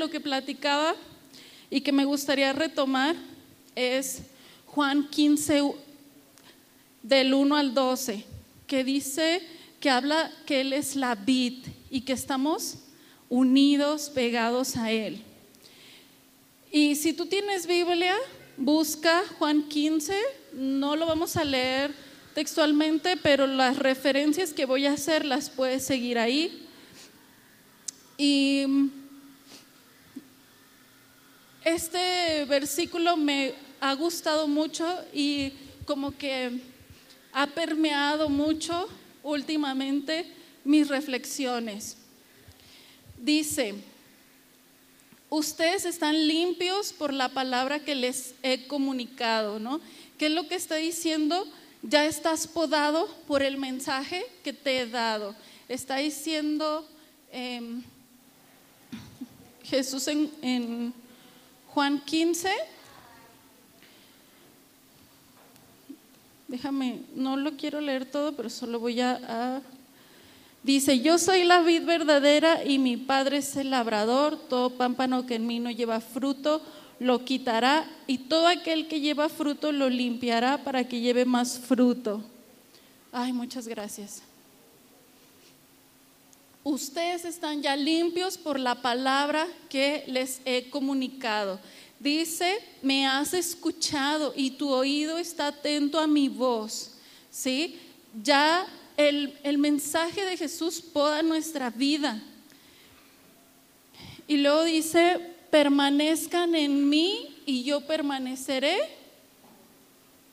lo que platicaba y que me gustaría retomar es Juan 15 del 1 al 12, que dice que habla que Él es la vid y que estamos unidos, pegados a Él. Y si tú tienes Biblia, busca Juan 15, no lo vamos a leer textualmente, pero las referencias que voy a hacer las puedes seguir ahí. Y este versículo me ha gustado mucho y como que ha permeado mucho últimamente mis reflexiones. Dice, ustedes están limpios por la palabra que les he comunicado, ¿no? ¿Qué es lo que está diciendo? Ya estás podado por el mensaje que te he dado. Está diciendo em, Jesús en, Juan 15. Déjame, no lo quiero leer todo, pero solo voy a Dice, yo soy la vid verdadera y mi padre es el labrador, todo pámpano que en mí no lleva fruto lo quitará y todo aquel que lleva fruto lo limpiará para que lleve más fruto. Ay, muchas gracias. Ustedes están ya limpios por la palabra que les he comunicado. Dice, me has escuchado y tu oído está atento a mi voz. ¿Sí? Ya el, mensaje de Jesús poda nuestra vida. Y luego dice, permanezcan en mí y yo permaneceré.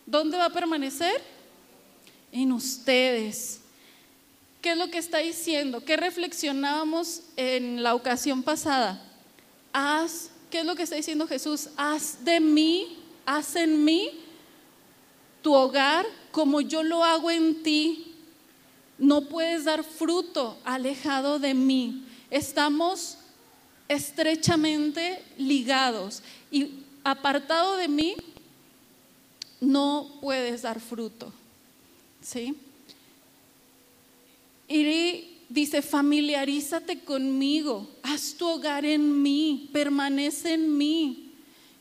¿Dónde va a permanecer? En ustedes. ¿Qué es lo que está diciendo? ¿Qué reflexionábamos en la ocasión pasada? Haz, ¿qué es lo que está diciendo Jesús? Haz de mí, haz en mí tu hogar como yo lo hago en ti no puedes dar fruto alejado de mí. Estamos estrechamente ligados y apartado de mí no puedes dar fruto. ¿Sí? Y dice, familiarízate conmigo, haz tu hogar en mí, permanece en mí,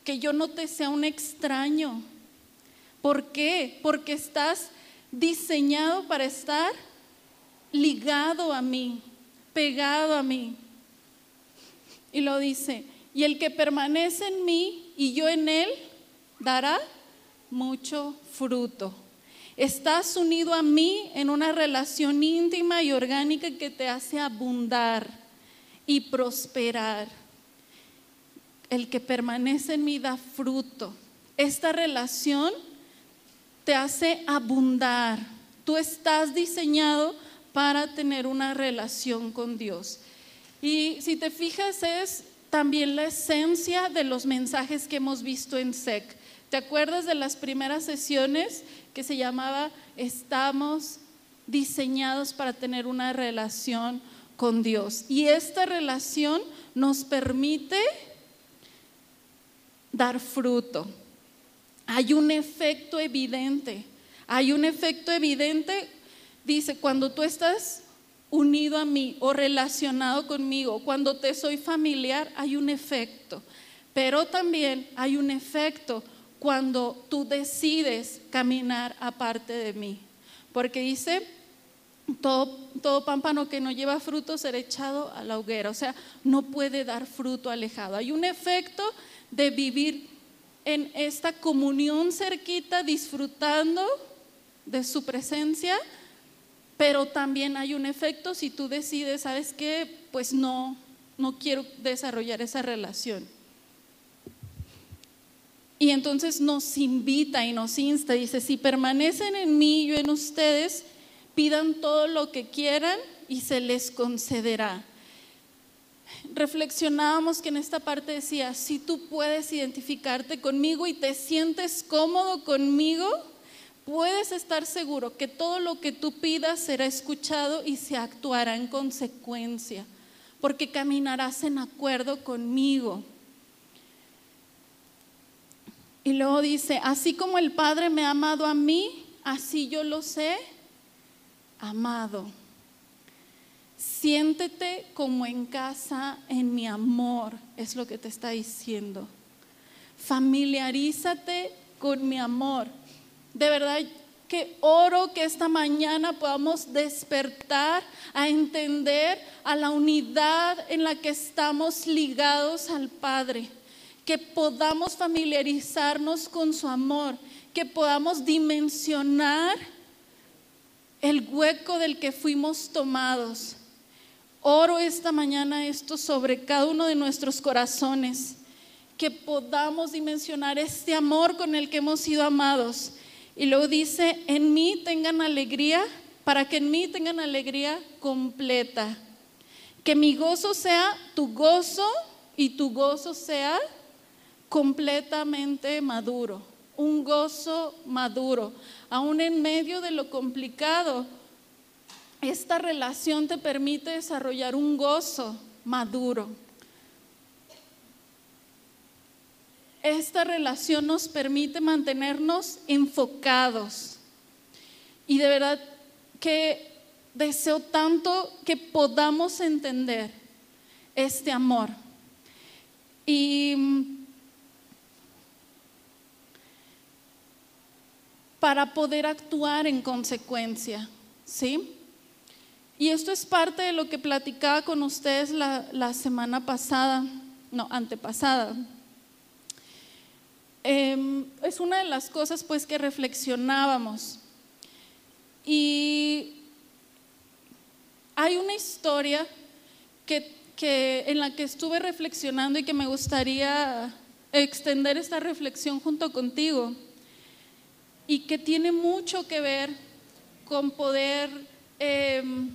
que yo no te sea un extraño. ¿Por qué? Porque estás diseñado para estar ligado a mí, pegado a mí. Y lo dice, y el que permanece en mí y yo en él, dará mucho fruto. Estás unido a mí en una relación íntima y orgánica que te hace abundar y prosperar. El que permanece en mí da fruto. Esta relación te hace abundar. Tú estás diseñado para tener una relación con Dios. Y si te fijas, es también la esencia de los mensajes que hemos visto en SEC. ¿Te acuerdas de las primeras sesiones que se llamaba Estamos diseñados para tener una relación con Dios? Y esta relación nos permite dar fruto. Hay un efecto evidente, hay un efecto evidente dice, cuando tú estás unido a mí o relacionado conmigo, cuando te soy familiar, hay un efecto. Pero también hay un efecto cuando tú decides caminar aparte de mí. Porque dice, todo, todo pámpano que no lleva fruto será echado a la hoguera. O sea, no puede dar fruto alejado. Hay un efecto de vivir en esta comunión cerquita, disfrutando de su presencia, pero también hay un efecto si tú decides, ¿sabes qué? Pues no, no quiero desarrollar esa relación. Y entonces nos invita y nos insta, dice, si permanecen en mí y yo en ustedes, pidan todo lo que quieran y se les concederá. Reflexionábamos que en esta parte decía, si tú puedes identificarte conmigo y te sientes cómodo conmigo, puedes estar seguro que todo lo que tú pidas será escuchado y se actuará en consecuencia, porque caminarás en acuerdo conmigo. Y luego dice, así como el Padre me ha amado a mí, así yo los he amado. Siéntete como en casa en mi amor, es lo que te está diciendo. Familiarízate con mi amor. De verdad que oro que esta mañana podamos despertar a entender a la unidad en la que estamos ligados al Padre, que podamos familiarizarnos con su amor, que podamos dimensionar el hueco del que fuimos tomados. Oro esta mañana esto sobre cada uno de nuestros corazones, que podamos dimensionar este amor con el que hemos sido amados y luego dice, en mí tengan alegría, para que en mí tengan alegría completa. Que mi gozo sea tu gozo y tu gozo sea completamente maduro. Un gozo maduro. Aún en medio de lo complicado, esta relación te permite desarrollar un gozo maduro. esta relación nos permite mantenernos enfocados. Y de verdad que deseo tanto que podamos entender este amor. Y para poder actuar en consecuencia, ¿sí? Y esto es parte de lo que platicaba con ustedes la, semana pasada, no, antepasada. Em, es una de las cosas pues que reflexionábamos. Y hay una historia que, que, en la que estuve reflexionando y que me gustaría extender esta reflexión junto contigo y que tiene mucho que ver con poder em,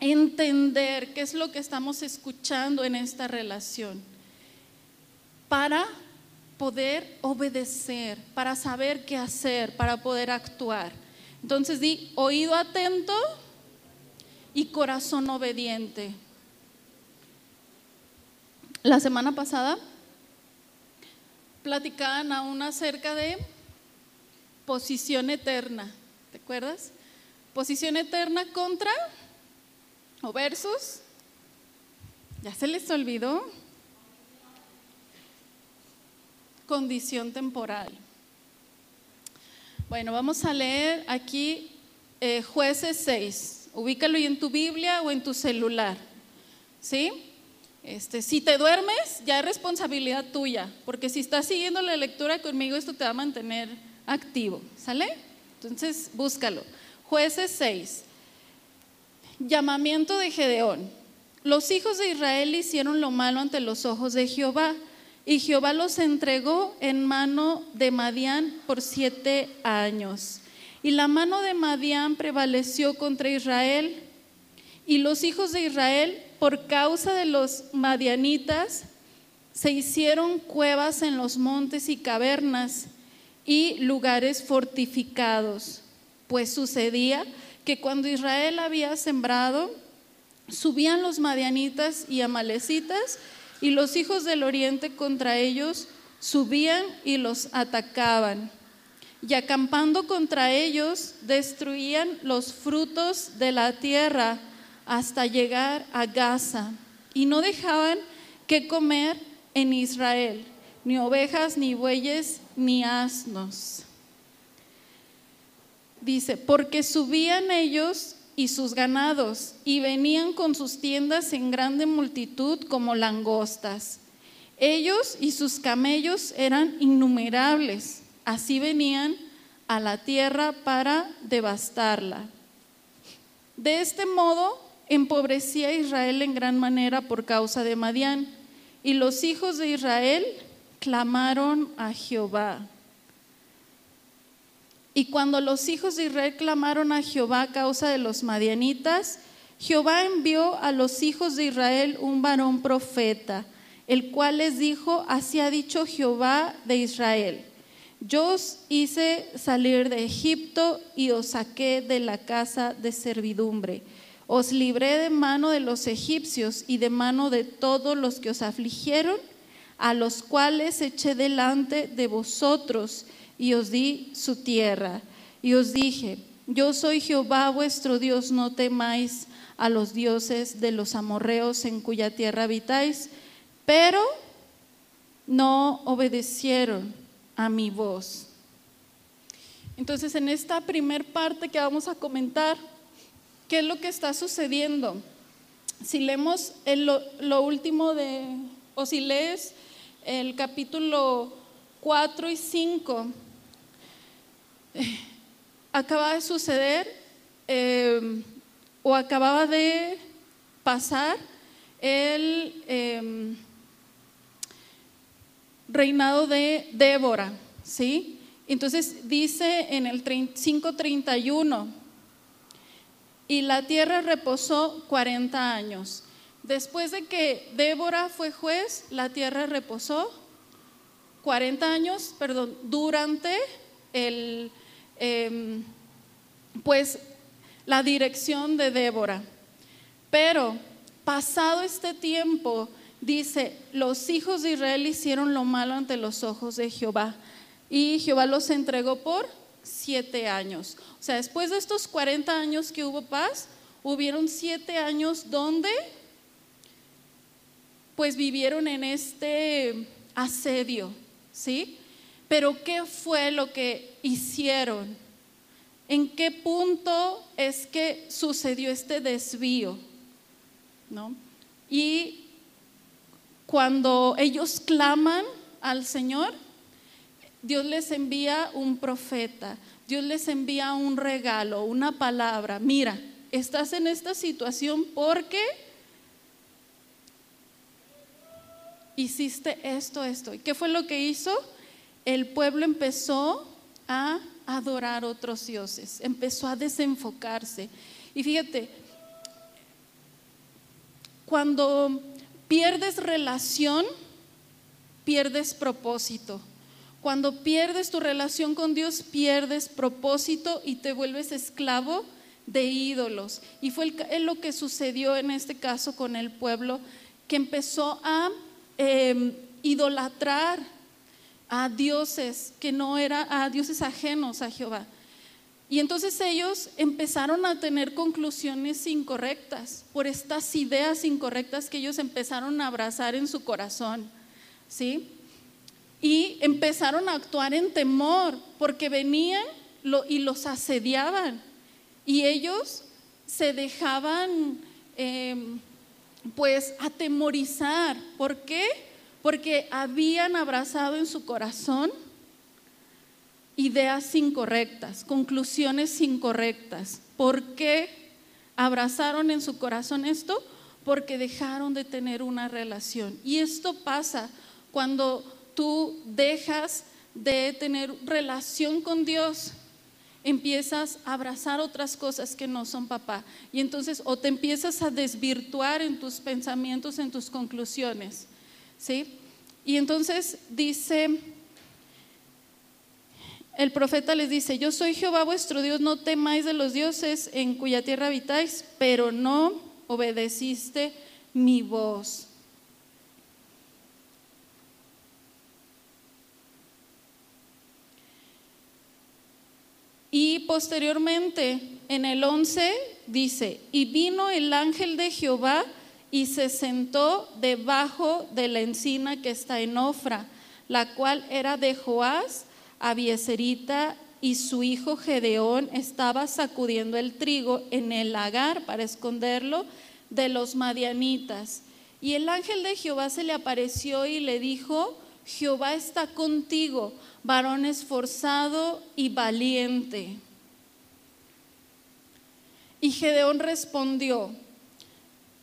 entender qué es lo que estamos escuchando en esta relación para poder obedecer, para saber qué hacer, para poder actuar. Entonces di oído atento y corazón obediente. La semana pasada platicaban aún acerca de posición eterna. ¿Te acuerdas? Posición eterna contra o versus. ¿Ya se les olvidó? condición temporal. Bueno, vamos a leer aquí eh, jueces 6. Ubícalo en tu Biblia o en tu celular. ¿Sí? Este, si te duermes, ya es responsabilidad tuya, porque si estás siguiendo la lectura conmigo, esto te va a mantener activo. ¿Sale? Entonces, búscalo. Jueces 6. Llamamiento de Gedeón. Los hijos de Israel hicieron lo malo ante los ojos de Jehová y Jehová los entregó en mano de Madián por siete años. Y la mano de Madián prevaleció contra Israel. Y los hijos de Israel, por causa de los madianitas, se hicieron cuevas en los montes y cavernas y lugares fortificados. Pues sucedía que cuando Israel había sembrado, subían los madianitas y amalecitas y los hijos del oriente contra ellos subían y los atacaban. Y acampando contra ellos, destruían los frutos de la tierra hasta llegar a Gaza. Y no dejaban que comer en Israel, ni ovejas, ni bueyes, ni asnos. Dice, porque subían ellos y sus ganados, y venían con sus tiendas en grande multitud como langostas. Ellos y sus camellos eran innumerables, así venían a la tierra para devastarla. De este modo empobrecía Israel en gran manera por causa de Madián, y los hijos de Israel clamaron a Jehová. Y cuando los hijos de Israel clamaron a Jehová a causa de los madianitas, Jehová envió a los hijos de Israel un varón profeta, el cual les dijo, así ha dicho Jehová de Israel, yo os hice salir de Egipto y os saqué de la casa de servidumbre. Os libré de mano de los egipcios y de mano de todos los que os afligieron, a los cuales eché delante de vosotros y os di su tierra. Y os dije, yo soy Jehová vuestro Dios, no temáis a los dioses de los amorreos en cuya tierra habitáis, pero no obedecieron a mi voz. Entonces, en esta primer parte que vamos a comentar, ¿qué es lo que está sucediendo? Si leemos lo, último de, o si lees el capítulo 4 y 5, eh, acaba de suceder eh, o acababa de pasar el em, reinado de Débora, ¿sí? Entonces dice en el 5.31, y la tierra reposó 40 años. Después de que Débora fue juez, la tierra reposó 40 años, perdón, durante el, em, pues, la dirección de Débora. Pero pasado este tiempo, dice, los hijos de Israel hicieron lo malo ante los ojos de Jehová y Jehová los entregó por siete años. O sea, después de estos 40 años que hubo paz, hubieron siete años donde pues vivieron en este asedio, ¿sí? Pero ¿qué fue lo que hicieron? ¿En qué punto es que sucedió este desvío? ¿No? Y cuando ellos claman al Señor, Dios les envía un profeta, Dios les envía un regalo, una palabra. Mira, estás en esta situación porque hiciste esto, esto. ¿Y qué fue lo que hizo? El pueblo empezó a adorar otros dioses, empezó a desenfocarse. Y fíjate, cuando pierdes relación, pierdes propósito. Cuando pierdes tu relación con Dios, pierdes propósito y te vuelves esclavo de ídolos. Y fue lo que sucedió en este caso con el pueblo, que empezó a em, idolatrar a dioses que no eran, a dioses ajenos a Jehová. Y entonces ellos empezaron a tener conclusiones incorrectas por estas ideas incorrectas que ellos empezaron a abrazar en su corazón. ¿Sí? y empezaron a actuar en temor porque venían y los asediaban y ellos se dejaban em, pues atemorizar. ¿Por qué? Porque habían abrazado en su corazón ideas incorrectas, conclusiones incorrectas. ¿Por qué abrazaron en su corazón esto? Porque dejaron de tener una relación. Y esto pasa cuando tú dejas de tener relación con Dios, empiezas a abrazar otras cosas que no son papá. Y entonces o te empiezas a desvirtuar en tus pensamientos, en tus conclusiones. ¿Sí? Y entonces dice, el profeta les dice, yo soy Jehová vuestro Dios, no temáis de los dioses en cuya tierra habitáis, pero no obedeciste mi voz. Y posteriormente, en el 11, dice, y vino el ángel de Jehová y se sentó debajo de la encina que está en Ofra, la cual era de Joás, Abieserita, y su hijo Gedeón estaba sacudiendo el trigo en el lagar para esconderlo de los madianitas. Y el ángel de Jehová se le apareció y le dijo, Jehová está contigo, varón esforzado y valiente. Y Gedeón respondió,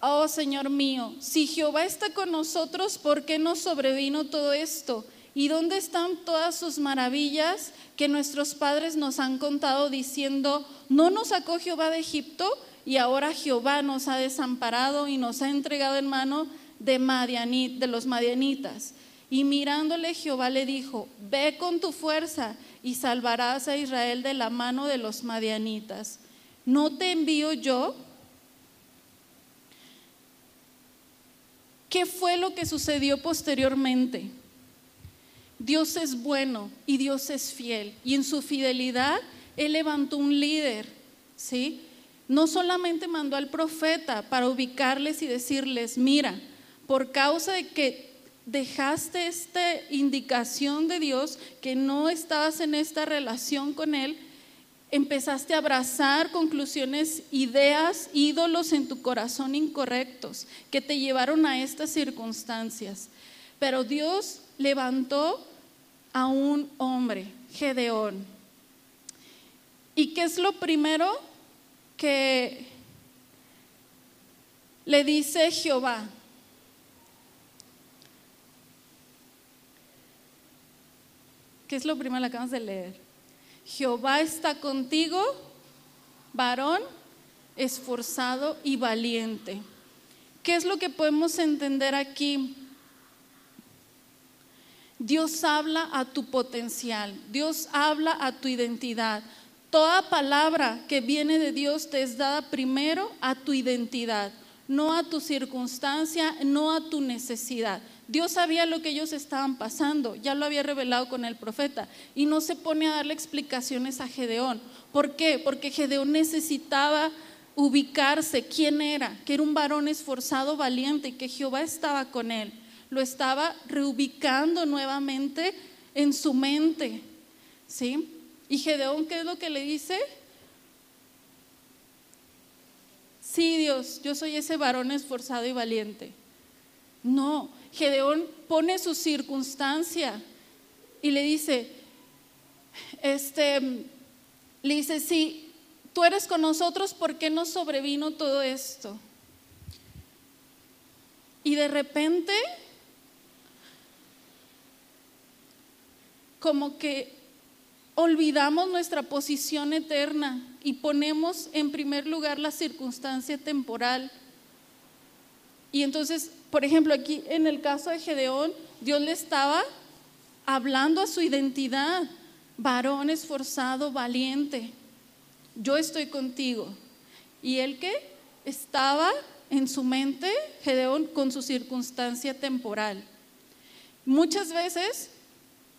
oh Señor mío, si Jehová está con nosotros, ¿por qué nos sobrevino todo esto? ¿Y dónde están todas sus maravillas que nuestros padres nos han contado diciendo, no nos sacó Jehová de Egipto y ahora Jehová nos ha desamparado y nos ha entregado en mano de, Madianit, de los madianitas? Y mirándole Jehová le dijo, ve con tu fuerza y salvarás a Israel de la mano de los madianitas. ¿No te envío yo? ¿Qué fue lo que sucedió posteriormente? Dios es bueno y Dios es fiel. Y en su fidelidad, Él levantó un líder ¿sí? No solamente mandó al profeta para ubicarles y decirles, mira, por causa de que dejaste esta indicación de Dios, que no estabas en esta relación con Él, empezaste a abrazar conclusiones, ideas, ídolos en tu corazón incorrectos que te llevaron a estas circunstancias. Pero Dios levantó a un hombre, Gedeón. ¿Y qué es lo primero que le dice Jehová? ¿Qué es lo primero que acabamos de leer? Jehová está contigo, varón esforzado y valiente. ¿Qué es lo que podemos entender aquí? Dios habla a tu potencial, Dios habla a tu identidad. Toda palabra que viene de Dios te es dada primero a tu identidad, no a tu circunstancia, no a tu necesidad. Dios sabía lo que ellos estaban pasando, ya lo había revelado con el profeta y no se pone a darle explicaciones a Gedeón. ¿Por qué? Porque Gedeón necesitaba ubicarse quién era, que era un varón esforzado, valiente y que Jehová estaba con él. Lo estaba reubicando nuevamente en su mente. ¿Sí? ¿Y Gedeón qué es lo que le dice? Sí, Dios, yo soy ese varón esforzado y valiente. No, Gedeón pone su circunstancia y le dice, este, le dice, si tú eres con nosotros, ¿por qué nos sobrevino todo esto? Y de repente, como que olvidamos nuestra posición eterna y ponemos en primer lugar la circunstancia temporal. Y entonces por ejemplo, aquí en el caso de Gedeón, Dios le estaba hablando a su identidad, varón esforzado, valiente, yo estoy contigo. Y él que estaba en su mente, Gedeón, con su circunstancia temporal. Muchas veces,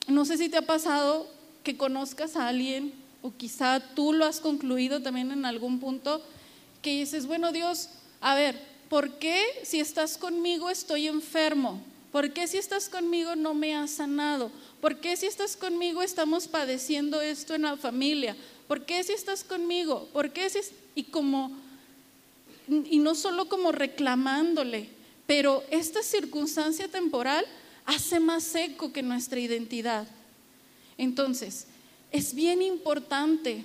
no sé si te ha pasado que conozcas a alguien, o quizá tú lo has concluido también en algún punto, que dices, bueno Dios, a ver, ¿por qué si estás conmigo estoy enfermo? ¿Por qué si estás conmigo no me has sanado? ¿Por qué si estás conmigo estamos padeciendo esto en la familia? ¿Por qué si estás conmigo? ¿Por qué si y como y no solo como reclamándole, pero esta circunstancia temporal hace más seco que nuestra identidad. Entonces, es bien importante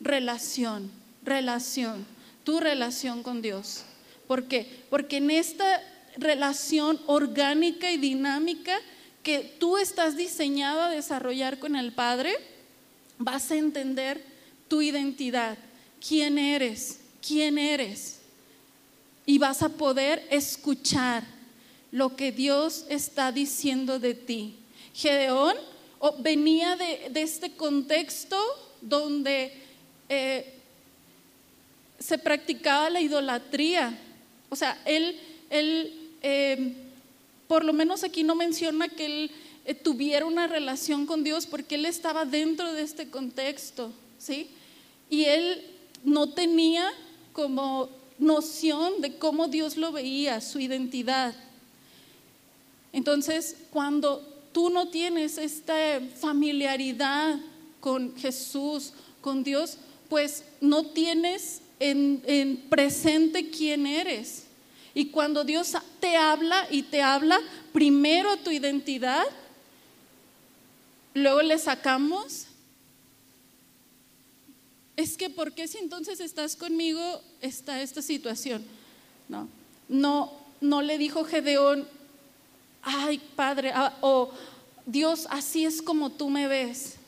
relación, relación, tu relación con Dios. ¿Por qué? Porque en esta relación orgánica y dinámica que tú estás diseñado a desarrollar con el Padre, vas a entender tu identidad, quién eres, quién eres. Y vas a poder escuchar lo que Dios está diciendo de ti. Gedeón venía de, este contexto donde eh, se practicaba la idolatría o sea, él, él eh, por lo menos aquí no menciona que él eh, tuviera una relación con Dios porque él estaba dentro de este contexto, ¿sí? Y él no tenía como noción de cómo Dios lo veía, su identidad. Entonces, cuando tú no tienes esta familiaridad con Jesús, con Dios, pues no tienes en, presente quién eres. Y cuando Dios te habla y te habla primero tu identidad, luego le sacamos. Es que, ¿por qué si entonces estás conmigo está esta situación? No, no, no le dijo Gedeón, ay Padre, ah, o Dios, así es como tú me ves.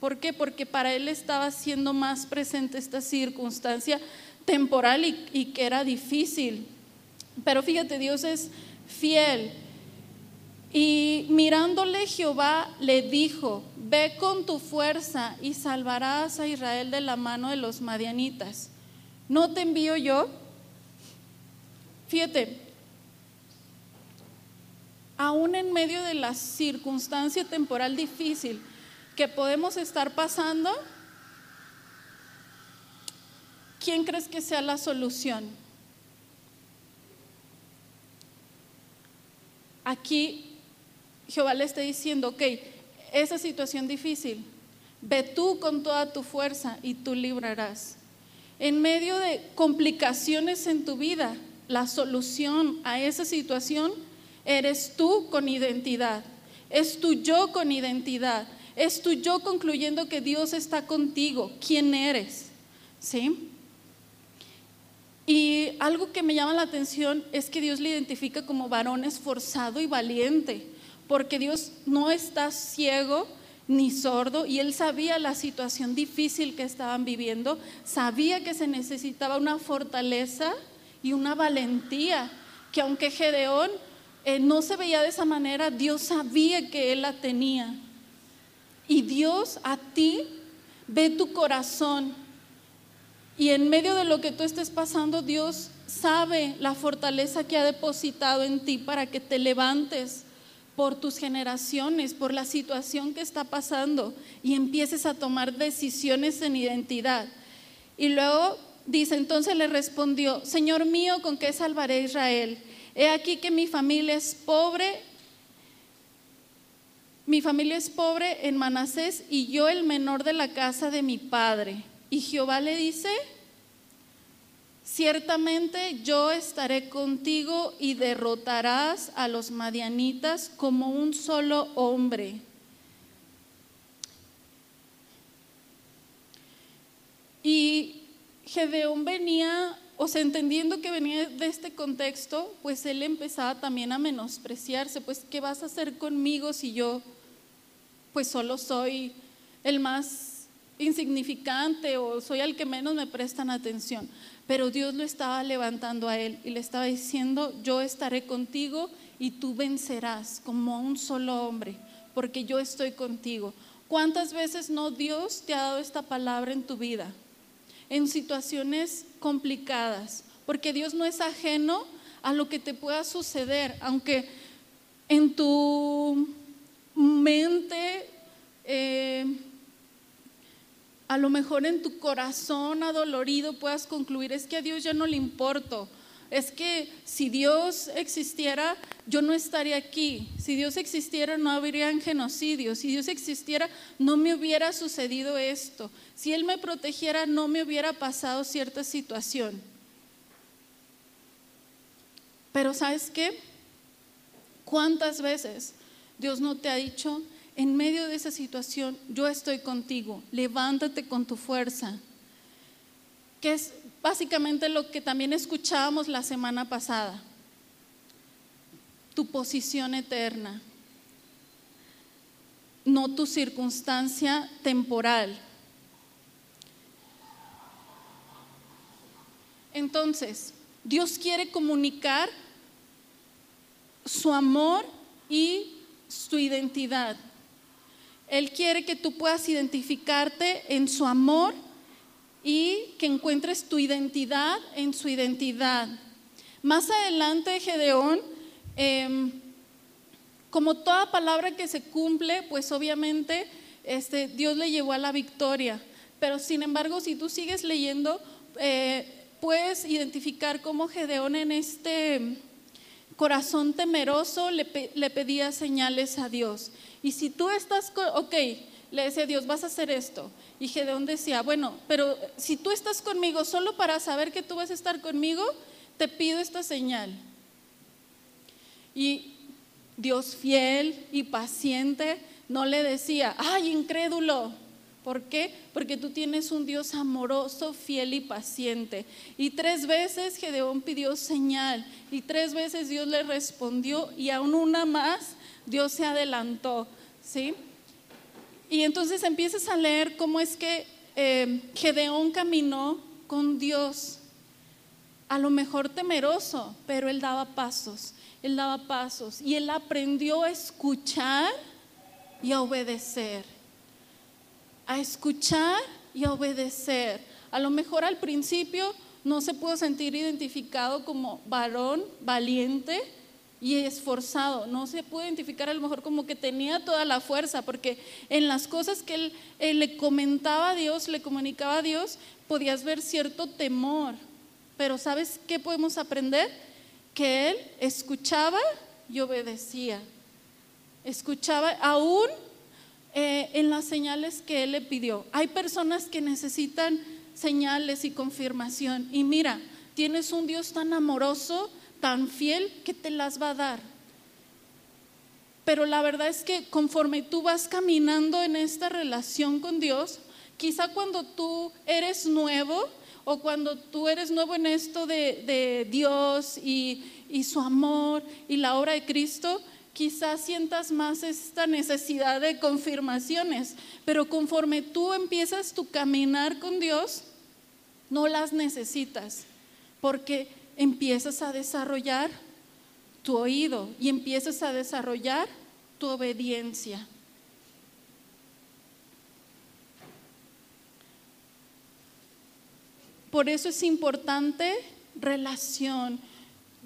¿Por qué? Porque para él estaba siendo más presente esta circunstancia temporal y, que era difícil. Pero fíjate, Dios es fiel. Y mirándole Jehová le dijo, ve con tu fuerza y salvarás a Israel de la mano de los madianitas. ¿No te envío yo? Fíjate, aún en medio de la circunstancia temporal difícil, que podemos estar pasando, ¿quién crees que sea la solución? Aquí Jehová le está diciendo, ok, esa situación difícil, ve tú con toda tu fuerza y tú librarás. En medio de complicaciones en tu vida, la solución a esa situación eres tú con identidad. Es tu yo con identidad. Es tu yo concluyendo que Dios está contigo. ¿Quién eres? ¿Sí? Y algo que me llama la atención es que Dios le identifica como varón esforzado y valiente, porque Dios no está ciego ni sordo y él sabía la situación difícil que estaban viviendo, sabía que se necesitaba una fortaleza y una valentía, que aunque Gedeón eh, no se veía de esa manera, Dios sabía que él la tenía. Y Dios a ti ve tu corazón. Y en medio de lo que tú estés pasando, Dios sabe la fortaleza que ha depositado en ti para que te levantes por tus generaciones, por la situación que está pasando y empieces a tomar decisiones en identidad. Y luego dice, entonces le respondió, Señor mío, ¿con qué salvaré a Israel? He aquí que mi familia es pobre, mi familia es pobre en Manasés y yo el menor de la casa de mi padre. Y Jehová le dice, ciertamente yo estaré contigo y derrotarás a los madianitas como un solo hombre. Y Gedeón venía o sea, entendiendo que venía de este contexto, pues él empezaba también a menospreciarse, pues ¿qué vas a hacer conmigo si yo pues solo soy el más insignificante o soy el que menos me prestan atención? Pero Dios lo estaba levantando a él y le estaba diciendo, yo estaré contigo y tú vencerás como un solo hombre, porque yo estoy contigo. ¿Cuántas veces no Dios te ha dado esta palabra en tu vida? en situaciones complicadas, porque Dios no es ajeno a lo que te pueda suceder, aunque en tu mente, eh, a lo mejor en tu corazón adolorido puedas concluir, es que a Dios ya no le importo, es que si Dios existiera, yo no estaría aquí. Si Dios existiera, no habrían genocidios. Si Dios existiera, no me hubiera sucedido esto. Si Él me protegiera, no me hubiera pasado cierta situación. Pero ¿sabes qué? ¿Cuántas veces Dios no te ha dicho, en medio de esa situación, yo estoy contigo, levántate con tu fuerza? Que es básicamente lo que también escuchábamos la semana pasada, tu posición eterna, no tu circunstancia temporal. Entonces, Dios quiere comunicar su amor y su identidad. Él quiere que tú puedas identificarte en su amor y que encuentres tu identidad en su identidad. Más adelante, Gedeón, em, como toda palabra que se cumple, pues obviamente este, Dios le llevó a la victoria. Pero sin embargo, si tú sigues leyendo, eh, puedes identificar cómo Gedeón en este corazón temeroso le, le pedía señales a Dios. Y si tú estás, ok, le decía Dios, vas a hacer esto. Y Gedeón decía, bueno, pero si tú estás conmigo solo para saber que tú vas a estar conmigo, te pido esta señal. Y Dios fiel y paciente no le decía, ay, incrédulo. ¿Por qué? Porque tú tienes un Dios amoroso, fiel y paciente. Y tres veces Gedeón pidió señal y tres veces Dios le respondió y aún una más Dios se adelantó. ¿Sí? Y entonces empiezas a leer cómo es que eh, Gedeón caminó con Dios, a lo mejor temeroso, pero él daba pasos, él daba pasos y él aprendió a escuchar y a obedecer, a escuchar y a obedecer. A lo mejor al principio no se pudo sentir identificado como varón valiente, y esforzado. No se puede identificar a lo mejor como que tenía toda la fuerza, porque en las cosas que él, le comentaba a Dios, le comunicaba a Dios, podías ver cierto temor. Pero ¿sabes qué podemos aprender? Que él escuchaba y obedecía. Escuchaba aún eh, en las señales que él le pidió. Hay personas que necesitan señales y confirmación. Y mira, tienes un Dios tan amoroso tan fiel que te las va a dar. Pero la verdad es que conforme tú vas caminando en esta relación con Dios, quizá cuando tú eres nuevo o cuando tú eres nuevo en esto de, Dios y, y su amor y la obra de Cristo, quizás sientas más esta necesidad de confirmaciones, pero conforme tú empiezas tu caminar con Dios, no las necesitas, porque empiezas a desarrollar tu oído y empiezas a desarrollar tu obediencia. Por eso es importante relación.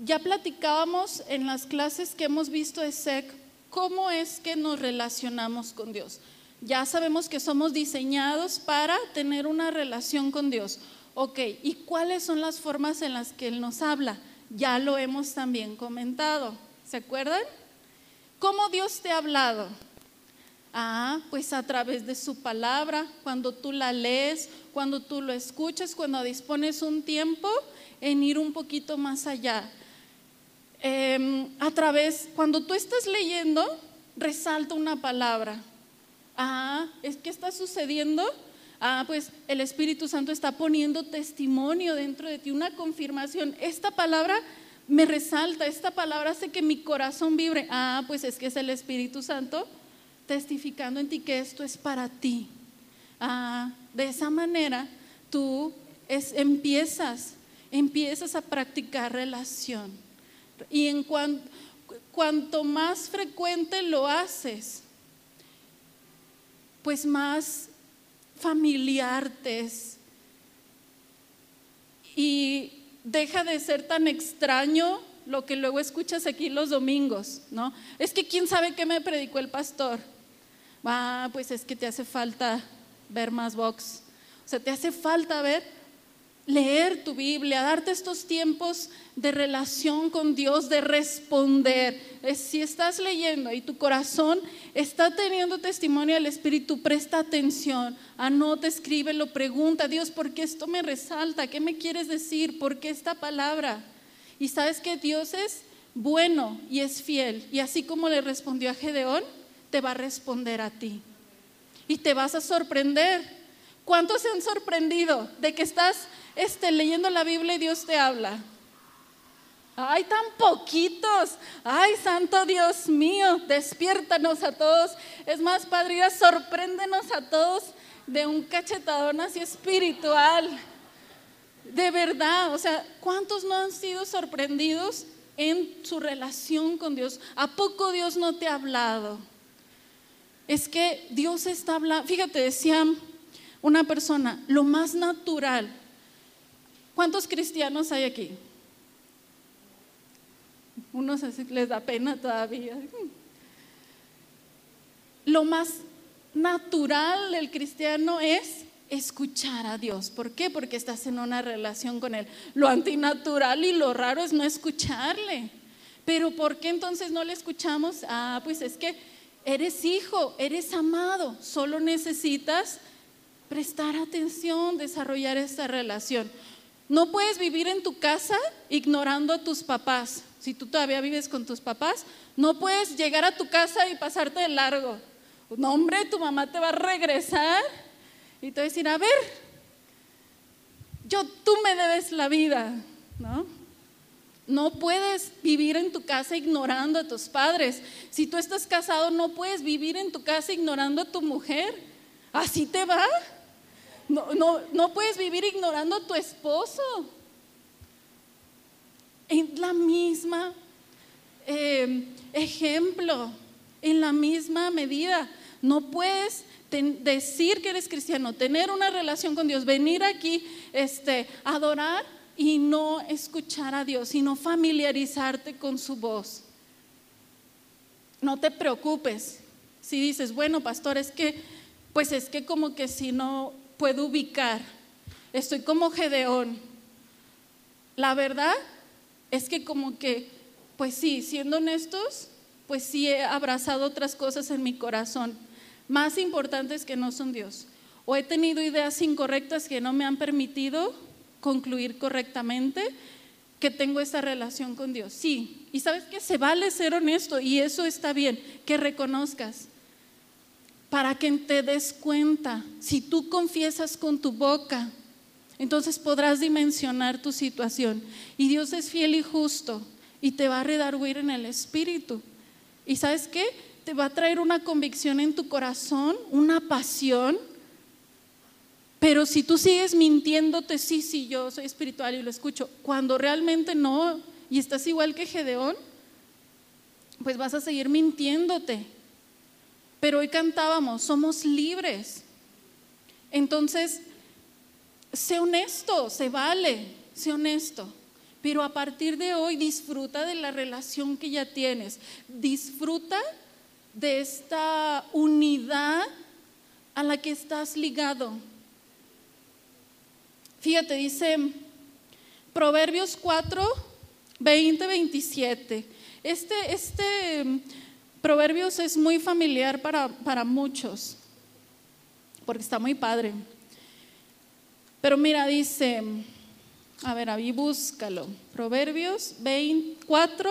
Ya platicábamos en las clases que hemos visto de SEC cómo es que nos relacionamos con Dios. Ya sabemos que somos diseñados para tener una relación con Dios. Ok, ¿y cuáles son las formas en las que Él nos habla? Ya lo hemos también comentado. ¿Se acuerdan? ¿Cómo Dios te ha hablado? Ah, pues a través de su palabra, cuando tú la lees, cuando tú lo escuchas, cuando dispones un tiempo en ir un poquito más allá. Em, a través, cuando tú estás leyendo, resalta una palabra. Ah, ¿es que está sucediendo? ah, pues el Espíritu Santo está poniendo testimonio dentro de ti, una confirmación. Esta palabra me resalta, esta palabra hace que mi corazón vibre. Ah, pues es que es el Espíritu Santo testificando en ti que esto es para ti. Ah, de esa manera tú empiezas, empiezas a practicar relación. Y en cuanto más frecuente lo haces, pues más familiartes y deja de ser tan extraño lo que luego escuchas aquí los domingos, ¿no? Es que quién sabe qué me predicó el pastor. Ah, pues es que te hace falta ver más box. O sea, te hace falta ver leer tu Biblia, darte estos tiempos de relación con Dios, de responder. Si estás leyendo y tu corazón está teniendo testimonio del Espíritu, presta atención, anota, lo pregunta, Dios, ¿por qué esto me resalta? ¿Qué me quieres decir? ¿Por qué esta palabra? Y sabes que Dios es bueno y es fiel. Y así como le respondió a Gedeón, te va a responder a ti. Y te vas a sorprender. ¿Cuántos se han sorprendido de que estás este, leyendo la Biblia y Dios te habla. Ay, tan poquitos. Ay, santo Dios mío, despiértanos a todos. Es más, Padre, sorpréndenos a todos de un cachetadón así espiritual. De verdad, o sea, ¿cuántos no han sido sorprendidos en su relación con Dios? ¿A poco Dios no te ha hablado? Es que Dios está hablando. Fíjate, decía una persona, lo más natural ¿Cuántos cristianos hay aquí? Unos les da pena todavía. Lo más natural del cristiano es escuchar a Dios. ¿Por qué? Porque estás en una relación con Él. Lo antinatural y lo raro es no escucharle. Pero ¿por qué entonces no le escuchamos? Ah, pues es que eres hijo, eres amado, solo necesitas prestar atención, desarrollar esta relación. No puedes vivir en tu casa ignorando a tus papás. Si tú todavía vives con tus papás, no puedes llegar a tu casa y pasarte de largo. No, hombre, tu mamá te va a regresar y te va a decir, a ver, yo, tú me debes la vida, ¿no? No puedes vivir en tu casa ignorando a tus padres. Si tú estás casado, no puedes vivir en tu casa ignorando a tu mujer. ¿Así te va? No, no, puedes vivir ignorando a tu esposo. En la misma eh, ejemplo, en la misma medida. No puedes decir que eres cristiano, tener una relación con Dios, venir aquí, este, adorar y no escuchar a Dios, sino familiarizarte con su voz. no te preocupes. Si dices, bueno, pastor, es que, pues es que como que si no puedo ubicar, estoy como Gedeón. La verdad es que como que, pues sí, siendo honestos, pues sí he abrazado otras cosas en mi corazón, más importantes que no son Dios. O he tenido ideas incorrectas que no me han permitido concluir correctamente que tengo esa relación con Dios. Sí, y sabes que se vale ser honesto y eso está bien, que reconozcas para que te des cuenta. Si tú confiesas con tu boca, entonces podrás dimensionar tu situación. Y Dios es fiel y justo y te va a redarguir en el espíritu. ¿Y sabes qué? Te va a traer una convicción en tu corazón, una pasión pero si tú sigues mintiéndote, sí, sí, yo soy espiritual y lo escucho, cuando realmente no, y estás igual que Gedeón, pues vas a seguir mintiéndote. Pero hoy cantábamos, somos libres. Entonces, sé honesto, se vale, sé honesto. Pero a partir de hoy disfruta de la relación que ya tienes. Disfruta de esta unidad a la que estás ligado. Fíjate, dice Proverbios 4, 20, 27. Este, este Proverbios es muy familiar para, para muchos, porque está muy padre. Pero mira, dice, a ver, ahí búscalo. Proverbios 24,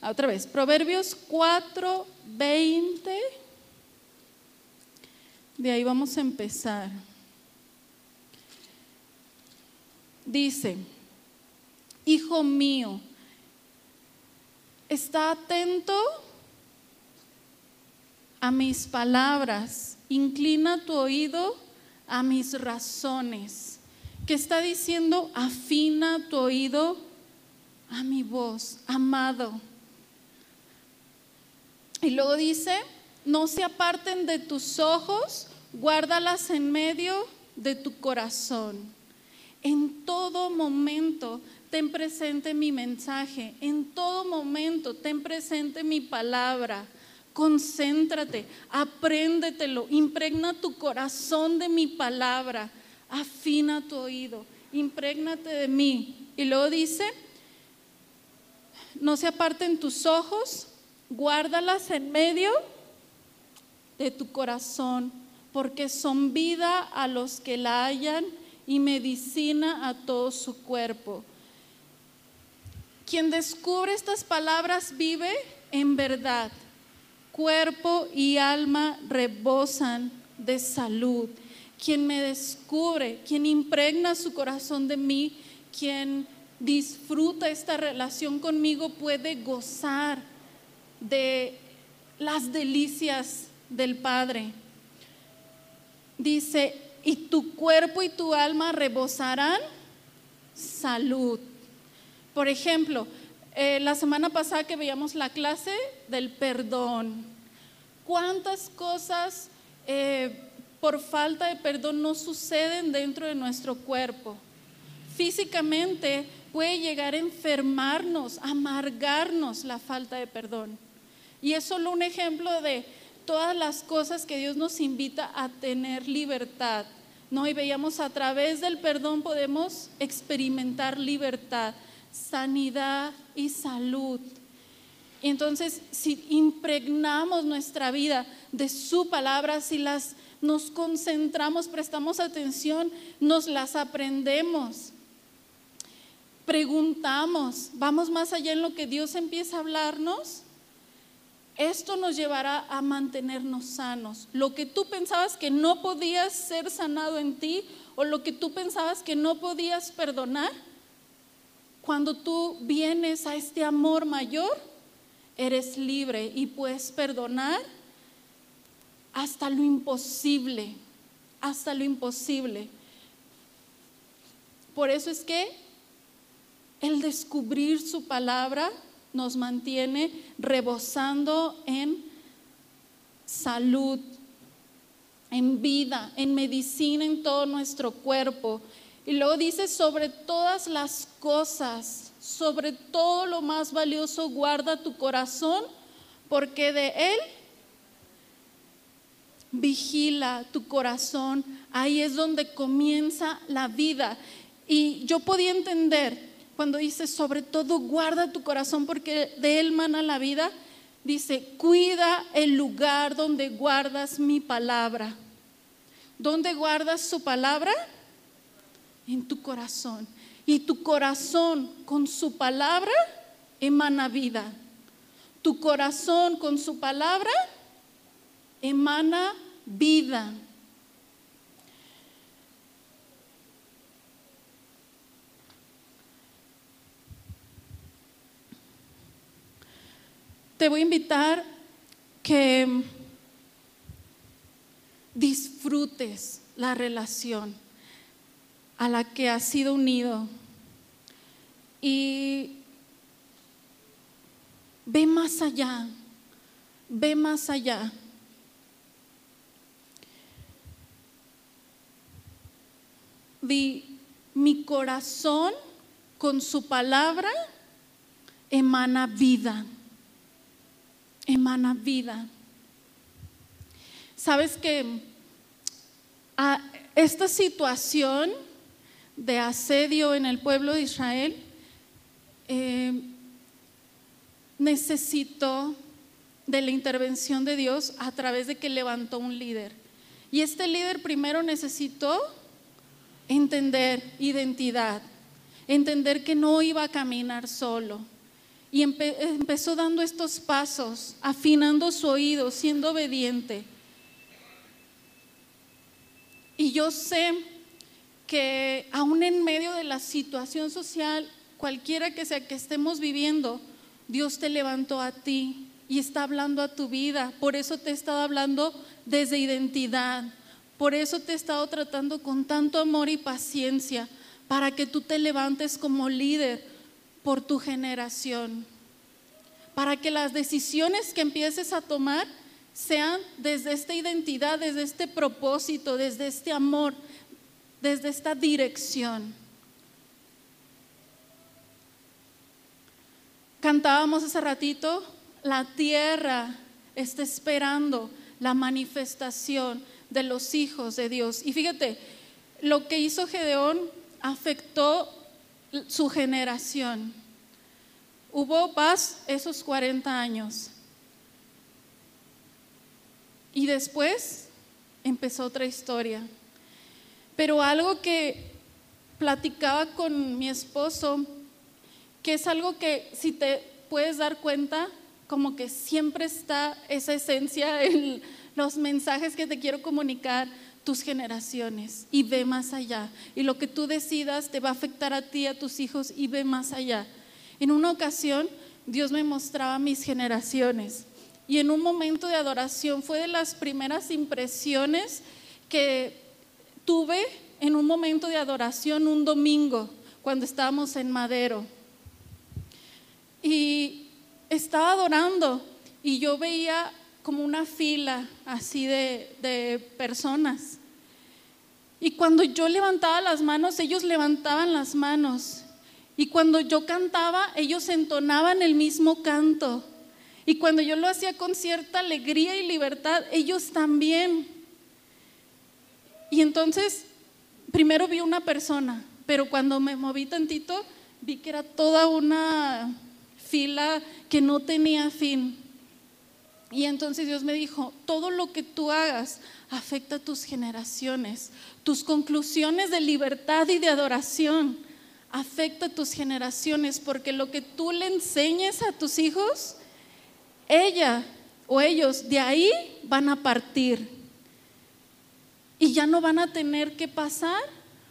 otra vez, Proverbios 4, 20. De ahí vamos a empezar. dice, Hijo mío, está atento a mis palabras, inclina tu oído a mis razones. Que está diciendo, afina tu oído a mi voz, amado. Y luego dice, no se aparten de tus ojos, guárdalas en medio de tu corazón. En todo momento ten presente mi mensaje, en todo momento ten presente mi palabra. Concéntrate, apréndetelo, impregna tu corazón de mi palabra, afina tu oído, imprégnate de mí. Y luego dice, no se aparten tus ojos, guárdalas en medio de tu corazón, porque son vida a los que la hayan y medicina a todo su cuerpo. Quien descubre estas palabras vive en verdad. Cuerpo y alma rebosan de salud. Quien me descubre, quien impregna su corazón de mí, quien disfruta esta relación conmigo puede gozar de las delicias del Padre. Dice, y tu cuerpo y tu alma rebosarán salud. Por ejemplo, eh, la semana pasada que veíamos la clase del perdón, ¿cuántas cosas eh, por falta de perdón no suceden dentro de nuestro cuerpo? Físicamente puede llegar a enfermarnos, amargarnos la falta de perdón. Y es solo un ejemplo de todas las cosas que Dios nos invita a tener libertad. ¿no? Y veíamos a través del perdón podemos experimentar libertad, sanidad y salud. Entonces, si impregnamos nuestra vida de su palabra, si las nos concentramos, prestamos atención, nos las aprendemos, preguntamos, vamos más allá en lo que Dios empieza a hablarnos, esto nos llevará a mantenernos sanos. Lo que tú pensabas que no podías ser sanado en ti o lo que tú pensabas que no podías perdonar, cuando tú vienes a este amor mayor, eres libre y puedes perdonar hasta lo imposible, hasta lo imposible. Por eso es que el descubrir su palabra nos mantiene rebosando en salud, en vida, en medicina en todo nuestro cuerpo. Y luego dice, sobre todas las cosas, sobre todo lo más valioso, guarda tu corazón, porque de Él vigila tu corazón. Ahí es donde comienza la vida. Y yo podía entender cuando dice, sobre todo guarda tu corazón porque de él mana la vida. Dice, cuida el lugar donde guardas mi palabra. ¿Dónde guardas su palabra? En tu corazón. Y tu corazón con su palabra emana vida. Tu corazón con su palabra emana vida. Te voy a invitar que disfrutes la relación a la que has sido unido y ve más allá, ve más allá. mi corazón con su palabra emana vida, emana vida. Sabes que a esta situación de asedio en el pueblo de Israel eh, necesitó de la intervención de Dios a través de que levantó un líder. Y este líder primero necesitó entender identidad, entender que no iba a caminar solo. Y empezó dando estos pasos, afinando su oído, siendo obediente. Y yo sé que aún en medio de la situación social, cualquiera que sea que estemos viviendo, Dios te levantó a ti y está hablando a tu vida. Por eso te he estado hablando desde identidad, por eso te he estado tratando con tanto amor y paciencia, para que tú te levantes como líder por tu generación, para que las decisiones que empieces a tomar sean desde esta identidad, desde este propósito, desde este amor, desde esta dirección. Cantábamos hace ratito, la tierra está esperando la manifestación de los hijos de Dios. Y fíjate, lo que hizo Gedeón afectó su generación. Hubo paz esos 40 años. Y después empezó otra historia. Pero algo que platicaba con mi esposo, que es algo que si te puedes dar cuenta, como que siempre está esa esencia en los mensajes que te quiero comunicar, tus generaciones y ve más allá. Y lo que tú decidas te va a afectar a ti, a tus hijos y ve más allá. En una ocasión Dios me mostraba mis generaciones y en un momento de adoración fue de las primeras impresiones que tuve en un momento de adoración un domingo cuando estábamos en Madero. Y estaba adorando y yo veía como una fila así de, personas. Y cuando yo levantaba las manos, ellos levantaban las manos. Y cuando yo cantaba, ellos entonaban el mismo canto. Y cuando yo lo hacía con cierta alegría y libertad, ellos también. Y entonces, primero vi una persona, pero cuando me moví tantito, vi que era toda una fila que no tenía fin. Y entonces Dios me dijo, todo lo que tú hagas afecta a tus generaciones. Tus conclusiones de libertad y de adoración afecta a tus generaciones, porque lo que tú le enseñes a tus hijos, ella o ellos de ahí van a partir. Y ya no van a tener que pasar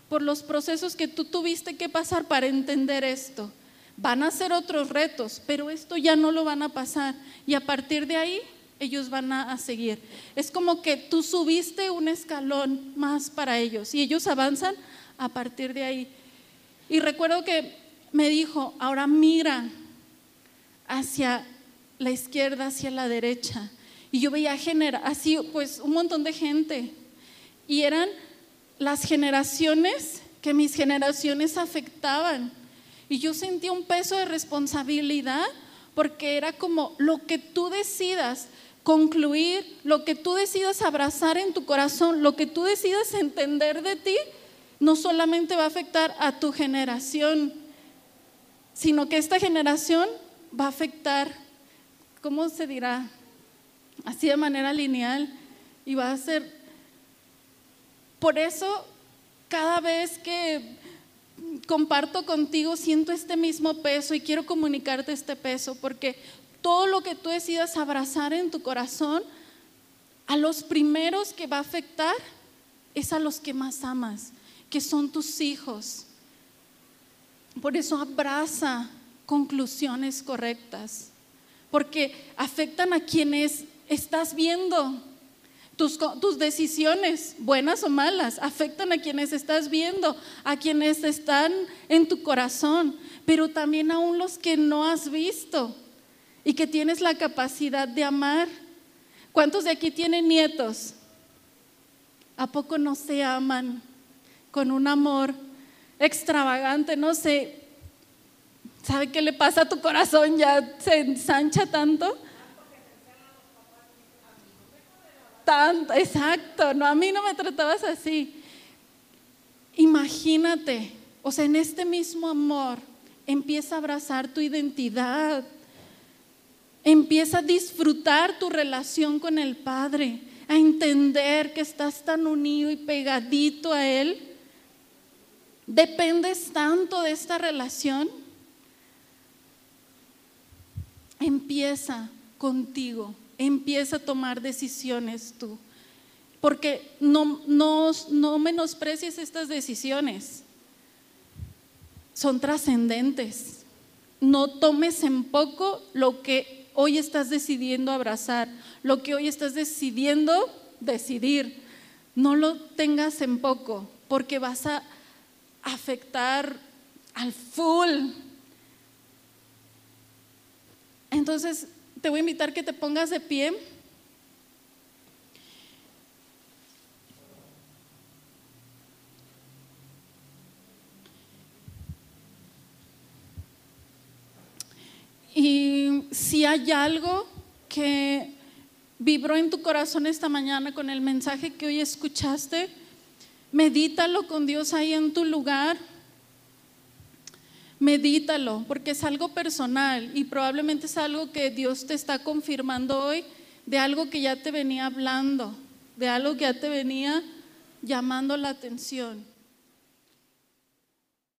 por los procesos que tú tuviste que pasar para entender esto. Van a ser otros retos, pero esto ya no lo van a pasar. Y a partir de ahí, ellos van a, seguir. Es como que tú subiste un escalón más para ellos y ellos avanzan a partir de ahí. Y recuerdo que me dijo, ahora mira hacia la izquierda, hacia la derecha. Y yo veía genera, así pues un montón de gente. Y eran las generaciones que mis generaciones afectaban. Y yo sentía un peso de responsabilidad porque era como lo que tú decidas concluir, lo que tú decidas abrazar en tu corazón, lo que tú decidas entender de ti, no solamente va a afectar a tu generación, sino que esta generación va a afectar, ¿cómo se dirá? Así de manera lineal y va a ser... Por eso, cada vez que comparto contigo, siento este mismo peso y quiero comunicarte este peso, porque todo lo que tú decidas abrazar en tu corazón, a los primeros que va a afectar es a los que más amas, que son tus hijos. Por eso abraza conclusiones correctas, porque afectan a quienes estás viendo. Tus, decisiones, buenas o malas, afectan a quienes estás viendo, a quienes están en tu corazón, pero también aún los que no has visto y que tienes la capacidad de amar. ¿Cuántos de aquí tienen nietos? ¿A poco no se aman con un amor extravagante? No sé, ¿sabe qué le pasa a tu corazón? Ya se ensancha tanto. Tanto, exacto, no, a mí no me tratabas así. Imagínate, o sea, en este mismo amor empieza a abrazar tu identidad, empieza a disfrutar tu relación con el Padre, a entender que estás tan unido y pegadito a Él. Dependes tanto de esta relación. Empieza contigo empieza a tomar decisiones tú. Porque no, no, no menosprecies estas decisiones. Son trascendentes. No tomes en poco lo que hoy estás decidiendo abrazar, lo que hoy estás decidiendo decidir. No lo tengas en poco, porque vas a afectar al full. Entonces, te voy a invitar que te pongas de pie. Y si hay algo que vibró en tu corazón esta mañana con el mensaje que hoy escuchaste, medítalo con Dios ahí en tu lugar medítalo, porque es algo personal y probablemente es algo que Dios te está confirmando hoy, de algo que ya te venía hablando, de algo que ya te venía llamando la atención.